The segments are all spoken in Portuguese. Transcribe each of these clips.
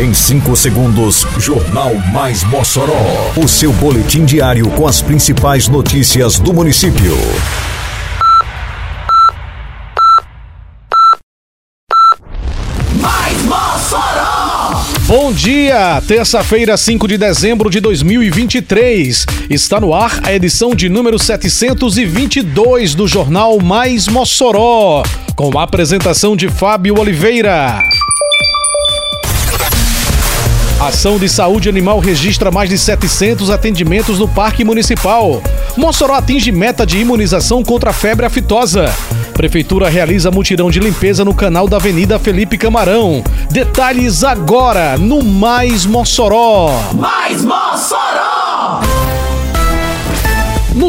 Em 5 segundos, Jornal Mais Mossoró. O seu boletim diário com as principais notícias do município. Mais Mossoró! Bom dia! Terça-feira, 5 de dezembro de 2023. Está no ar a edição de número 722 do Jornal Mais Mossoró. Com a apresentação de Fábio Oliveira. Ação de Saúde Animal registra mais de 700 atendimentos no Parque Municipal. Mossoró atinge meta de imunização contra a febre aftosa. Prefeitura realiza mutirão de limpeza no canal da Avenida Felipe Camarão. Detalhes agora no Mais Mossoró. Mais Mossoró!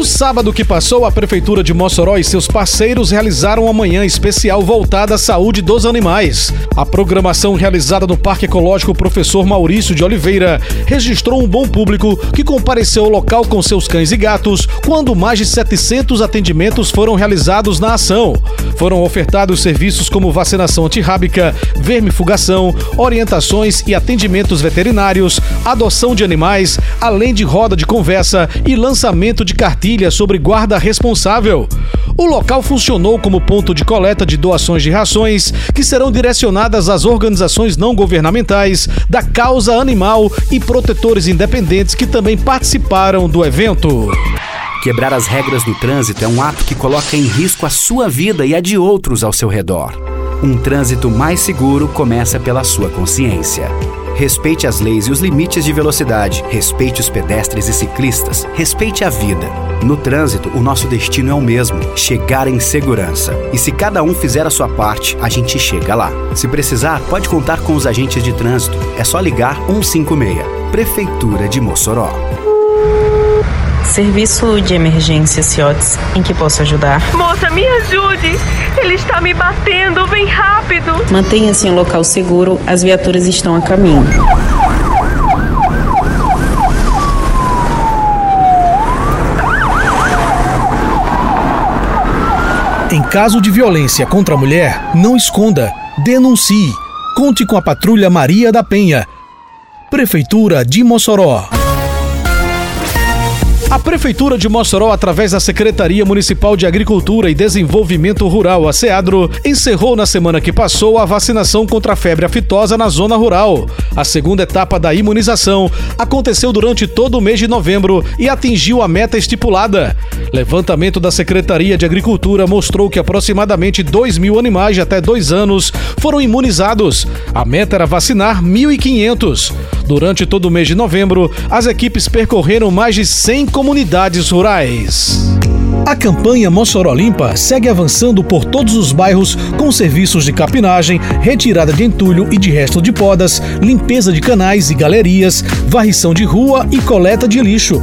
No sábado que passou, a Prefeitura de Mossoró e seus parceiros realizaram uma manhã especial voltada à saúde dos animais. A programação realizada no Parque Ecológico Professor Maurício de Oliveira registrou um bom público que compareceu ao local com seus cães e gatos, quando mais de 700 atendimentos foram realizados na ação. Foram ofertados serviços como vacinação antirrábica, vermifugação, orientações e atendimentos veterinários, adoção de animais, além de roda de conversa e lançamento de cartilhas sobre guarda responsável. O local funcionou como ponto de coleta de doações de rações que serão direcionadas às organizações não governamentais da causa animal e protetores independentes que também participaram do evento. Quebrar as regras do trânsito é um ato que coloca em risco a sua vida e a de outros ao seu redor. Um trânsito mais seguro começa pela sua consciência. Respeite as leis e os limites de velocidade. Respeite os pedestres e ciclistas. Respeite a vida. No trânsito, o nosso destino é o mesmo: chegar em segurança. E se cada um fizer a sua parte, a gente chega lá. Se precisar, pode contar com os agentes de trânsito. É só ligar 156. Prefeitura de Mossoró. Serviço de emergência CIOTS, em que posso ajudar? Moça, me ajude! Ele está me batendo, vem rápido! Mantenha-se em um local seguro, as viaturas estão a caminho. Em caso de violência contra a mulher, não esconda, denuncie. Conte com a Patrulha Maria da Penha. Prefeitura de Mossoró. A Prefeitura de Mossoró, através da Secretaria Municipal de Agricultura e Desenvolvimento Rural, a SEADRO, encerrou na semana que passou a vacinação contra a febre aftosa na zona rural. A segunda etapa da imunização aconteceu durante todo o mês de novembro e atingiu a meta estipulada. Levantamento da Secretaria de Agricultura mostrou que aproximadamente 2 mil animais de até dois anos foram imunizados. A meta era vacinar 1.500. Durante todo o mês de novembro, as equipes percorreram mais de 100 comunidades rurais. A campanha Mossoró Limpa segue avançando por todos os bairros com serviços de capinagem, retirada de entulho e de resto de podas, limpeza de canais e galerias, varrição de rua e coleta de lixo.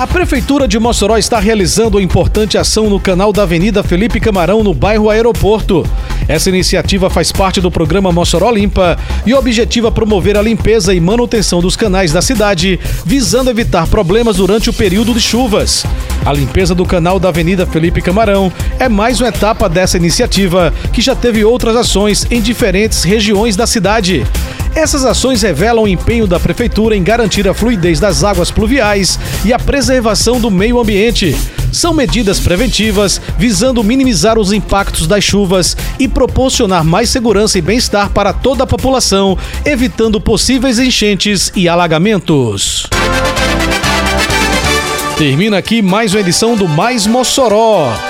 A Prefeitura de Mossoró está realizando uma importante ação no canal da Avenida Felipe Camarão, no bairro Aeroporto. Essa iniciativa faz parte do programa Mossoró Limpa e objetiva promover a limpeza e manutenção dos canais da cidade, visando evitar problemas durante o período de chuvas. A limpeza do canal da Avenida Felipe Camarão é mais uma etapa dessa iniciativa, que já teve outras ações em diferentes regiões da cidade. Essas ações revelam o empenho da Prefeitura em garantir a fluidez das águas pluviais e a preservação do meio ambiente. São medidas preventivas visando minimizar os impactos das chuvas e proporcionar mais segurança e bem-estar para toda a população, evitando possíveis enchentes e alagamentos. Termina aqui mais uma edição do Mais Mossoró